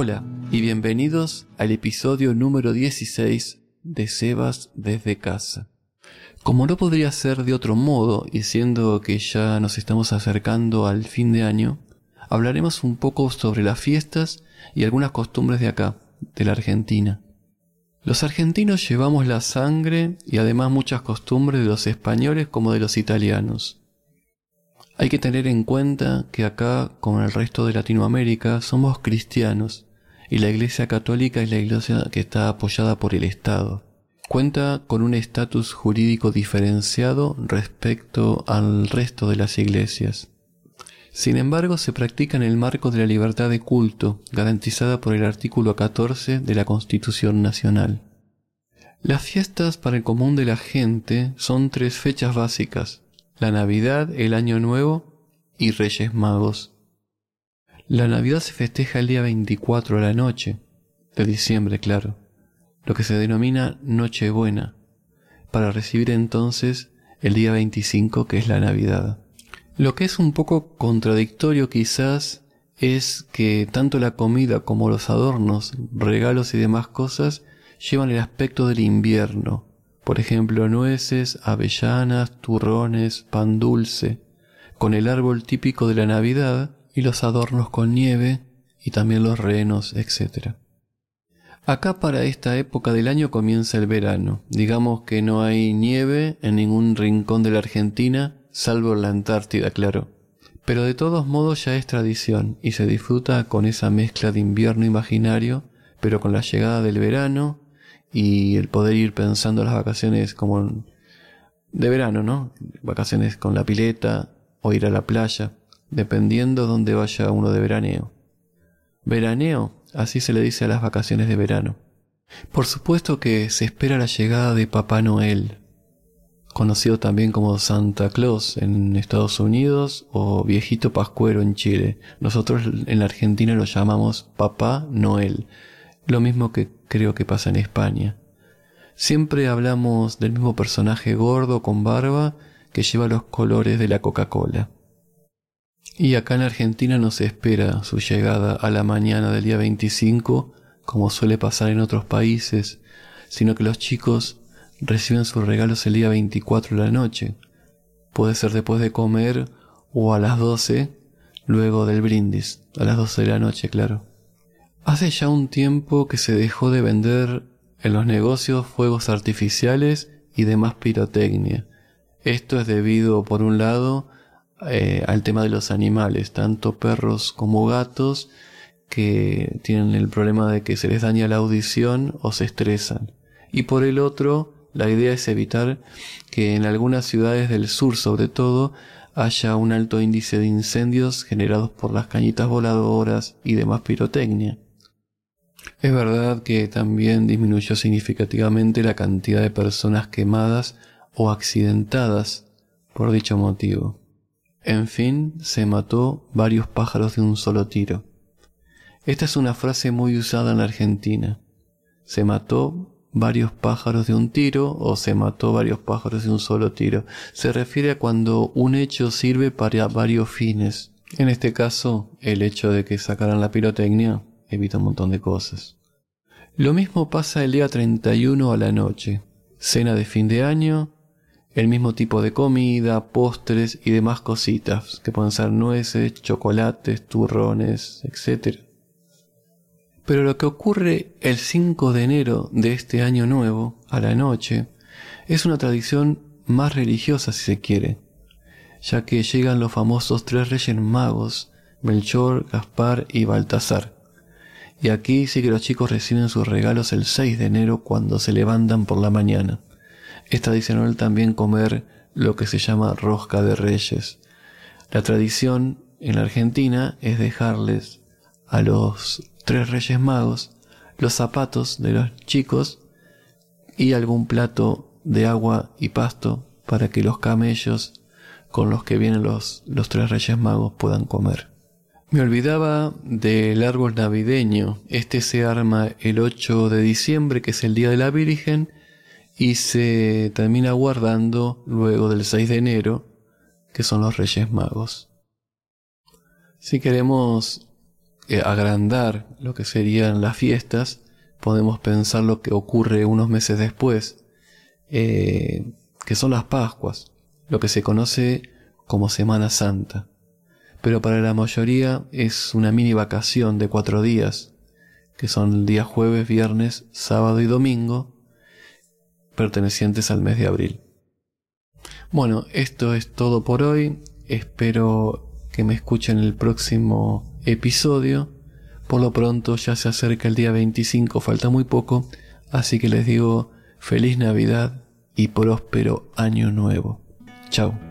Hola y bienvenidos al episodio número 16 de Sebas desde casa. Como no podría ser de otro modo, y siendo que ya nos estamos acercando al fin de año, hablaremos un poco sobre las fiestas y algunas costumbres de acá, de la Argentina. Los argentinos llevamos la sangre y además muchas costumbres de los españoles como de los italianos. Hay que tener en cuenta que acá, como en el resto de Latinoamérica, somos cristianos y la Iglesia Católica es la iglesia que está apoyada por el Estado. Cuenta con un estatus jurídico diferenciado respecto al resto de las iglesias. Sin embargo, se practica en el marco de la libertad de culto, garantizada por el artículo 14 de la Constitución Nacional. Las fiestas para el común de la gente son tres fechas básicas, la Navidad, el Año Nuevo y Reyes Magos. La Navidad se festeja el día 24 a la noche, de diciembre, claro, lo que se denomina Nochebuena, para recibir entonces el día 25 que es la Navidad. Lo que es un poco contradictorio quizás es que tanto la comida como los adornos, regalos y demás cosas llevan el aspecto del invierno, por ejemplo, nueces, avellanas, turrones, pan dulce, con el árbol típico de la Navidad y los adornos con nieve y también los renos, etc. Acá para esta época del año comienza el verano. Digamos que no hay nieve en ningún rincón de la Argentina, salvo en la Antártida, claro. Pero de todos modos ya es tradición y se disfruta con esa mezcla de invierno imaginario, pero con la llegada del verano y el poder ir pensando las vacaciones como de verano, ¿no? Vacaciones con la pileta o ir a la playa, dependiendo dónde vaya uno de veraneo. Veraneo, así se le dice a las vacaciones de verano. Por supuesto que se espera la llegada de Papá Noel, conocido también como Santa Claus en Estados Unidos o Viejito Pascuero en Chile. Nosotros en la Argentina lo llamamos Papá Noel, lo mismo que creo que pasa en España. Siempre hablamos del mismo personaje gordo con barba que lleva los colores de la Coca-Cola. Y acá en Argentina no se espera su llegada a la mañana del día 25, como suele pasar en otros países, sino que los chicos reciben sus regalos el día 24 de la noche. Puede ser después de comer o a las 12, luego del brindis, a las 12 de la noche, claro. Hace ya un tiempo que se dejó de vender en los negocios fuegos artificiales y demás pirotecnia. Esto es debido, por un lado, eh, al tema de los animales, tanto perros como gatos, que tienen el problema de que se les daña la audición o se estresan. Y por el otro, la idea es evitar que en algunas ciudades del sur, sobre todo, haya un alto índice de incendios generados por las cañitas voladoras y demás pirotecnia. Es verdad que también disminuyó significativamente la cantidad de personas quemadas o accidentadas por dicho motivo. En fin, se mató varios pájaros de un solo tiro. Esta es una frase muy usada en la Argentina. Se mató varios pájaros de un tiro o se mató varios pájaros de un solo tiro. Se refiere a cuando un hecho sirve para varios fines. En este caso, el hecho de que sacaran la pirotecnia evita un montón de cosas. Lo mismo pasa el día 31 a la noche. Cena de fin de año, el mismo tipo de comida, postres y demás cositas, que pueden ser nueces, chocolates, turrones, etc. Pero lo que ocurre el 5 de enero de este año nuevo, a la noche, es una tradición más religiosa si se quiere, ya que llegan los famosos tres reyes magos, Melchor, Gaspar y Baltasar, y aquí sí que los chicos reciben sus regalos el 6 de enero cuando se levantan por la mañana. Es tradicional también comer lo que se llama rosca de reyes. La tradición en la Argentina es dejarles a los tres reyes magos los zapatos de los chicos y algún plato de agua y pasto para que los camellos con los que vienen los, los tres reyes magos puedan comer. Me olvidaba del árbol navideño. Este se arma el 8 de diciembre, que es el Día de la Virgen, y se termina guardando luego del 6 de enero, que son los Reyes Magos. Si queremos eh, agrandar lo que serían las fiestas, podemos pensar lo que ocurre unos meses después, eh, que son las Pascuas, lo que se conoce como Semana Santa. Pero para la mayoría es una mini vacación de cuatro días, que son el día jueves, viernes, sábado y domingo, pertenecientes al mes de abril. Bueno, esto es todo por hoy. Espero que me escuchen el próximo episodio. Por lo pronto ya se acerca el día 25, falta muy poco, así que les digo feliz Navidad y próspero año nuevo. Chao.